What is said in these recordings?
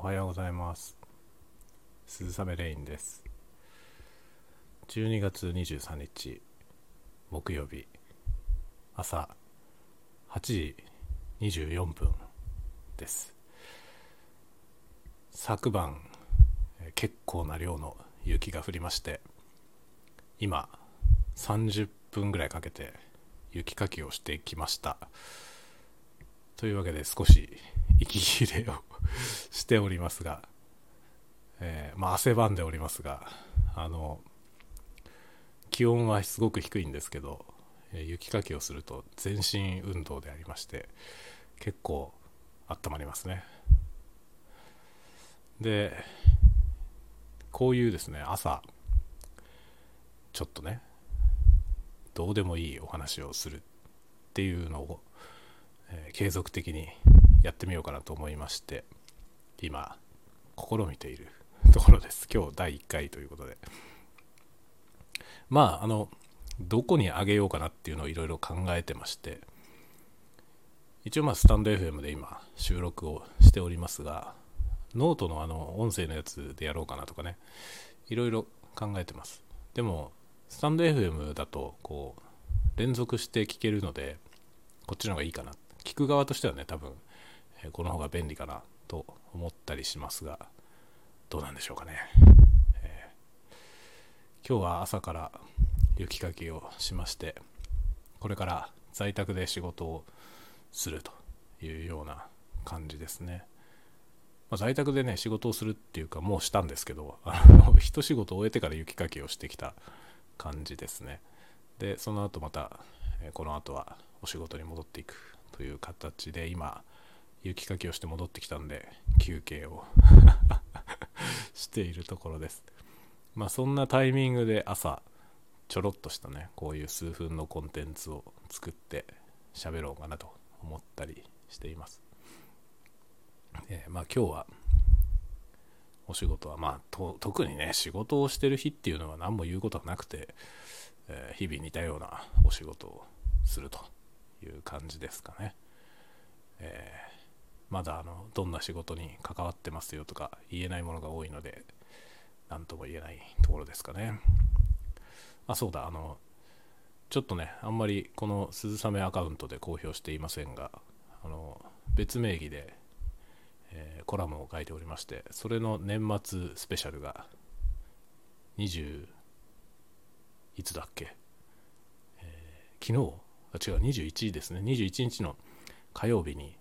おはようございます。鈴雨レインです。12月23日木曜日。朝8時24分です。昨晩結構な量の雪が降りまして今30分ぐらいかけて雪かきをしてきました。というわけで少し息切れをしておりますが、えー、まあ汗ばんでおりますがあの気温はすごく低いんですけど、えー、雪かきをすると全身運動でありまして結構温まりますね。でこういうですね朝ちょっとねどうでもいいお話をするっていうのを、えー、継続的にやってみようかなと思いまして今試みている ところです。今日第1回ということで。まああのどこにあげようかなっていうのをいろいろ考えてまして。一応まあスタンド FM で今収録をしておりますがノートのあの音声のやつでやろうかなとかね。いろいろ考えてます。でもスタンド FM だとこう連続して聞けるのでこっちの方がいいかな。聞く側としてはね多分この方が便利かなと思ったりしますがどうなんでしょうかね、えー、今日は朝から雪かきをしましてこれから在宅で仕事をするというような感じですね、まあ、在宅でね仕事をするっていうかもうしたんですけどあの一仕事終えてから雪かきをしてきた感じですね。でその後また、えこの後はお仕事に戻っていくという形で今雪かきをして戻ってきたんで休憩を。しているところです。まあそんなタイミングで朝ちょろっとしたねこういう数分のコンテンツを作って喋ろうかなと思ったりしています、えー、まあ今日はお仕事はまあ特にね仕事をしてる日っていうのは何も言うことはなくて、えー、日々似たようなお仕事をするという感じですかね、えーまだあのどんな仕事に関わってますよとか言えないものが多いので何とも言えないところですかね。あそうだあのちょっとねあんまりこの鈴雨アカウントで公表していませんがあの別名義で、えー、コラムを書いておりましてそれの年末スペシャルが20いつだっけ、えー、昨日？あ違う21ですね。21日の火曜日に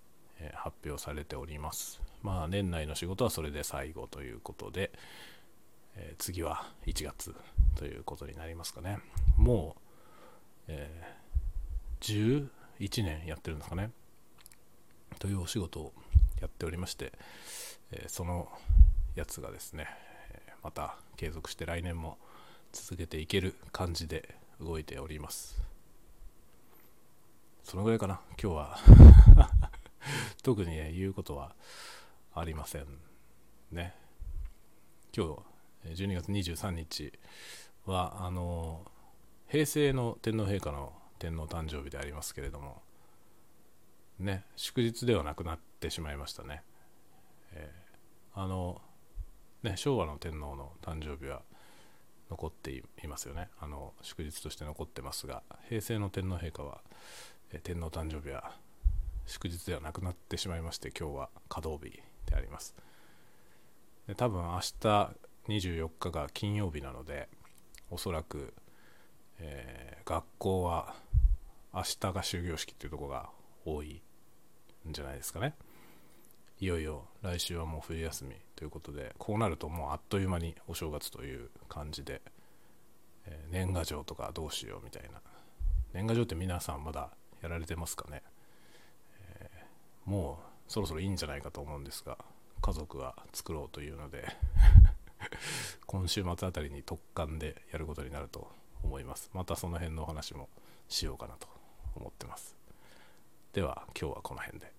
え発表されております。まあ年内の仕事はそれで最後ということで、えー、次は1月ということになりますかね。もう、えー、11年やってるんですかね。というお仕事をやっておりまして、え、そのやつがですね、また継続して来年も続けていける感じで動いております。そのぐらいかな、今日は特に、ね、言うことはありませんね。今日、12月23日は、あの、平成の天皇陛下の天皇誕生日でありますけれども、ね、祝日ではなくなってしまいましたね。えー、あの、ね、昭和の天皇の誕生日は残っていますよね。あの、祝日として残ってますが、平成の天皇陛下は、え天皇誕生日は祝日ではなくなってしまいまして今日は稼働日であります。で多分明日24日が金曜日なのでおそらく、えー、学校は明日が終業式っていうとこが多いんじゃないですかね。いよいよ来週はもう冬休みということでこうなるともうあっという間にお正月という感じで、えー、年賀状とかどうしようみたいな。年賀状って皆さんまだやられてますかね？もうそろそろいいんじゃないかと思うんですが家族は作ろうというので 今週末あたりに特貫でやることになると思います。またその辺のお話もしようかなと思ってます。では今日はこの辺で。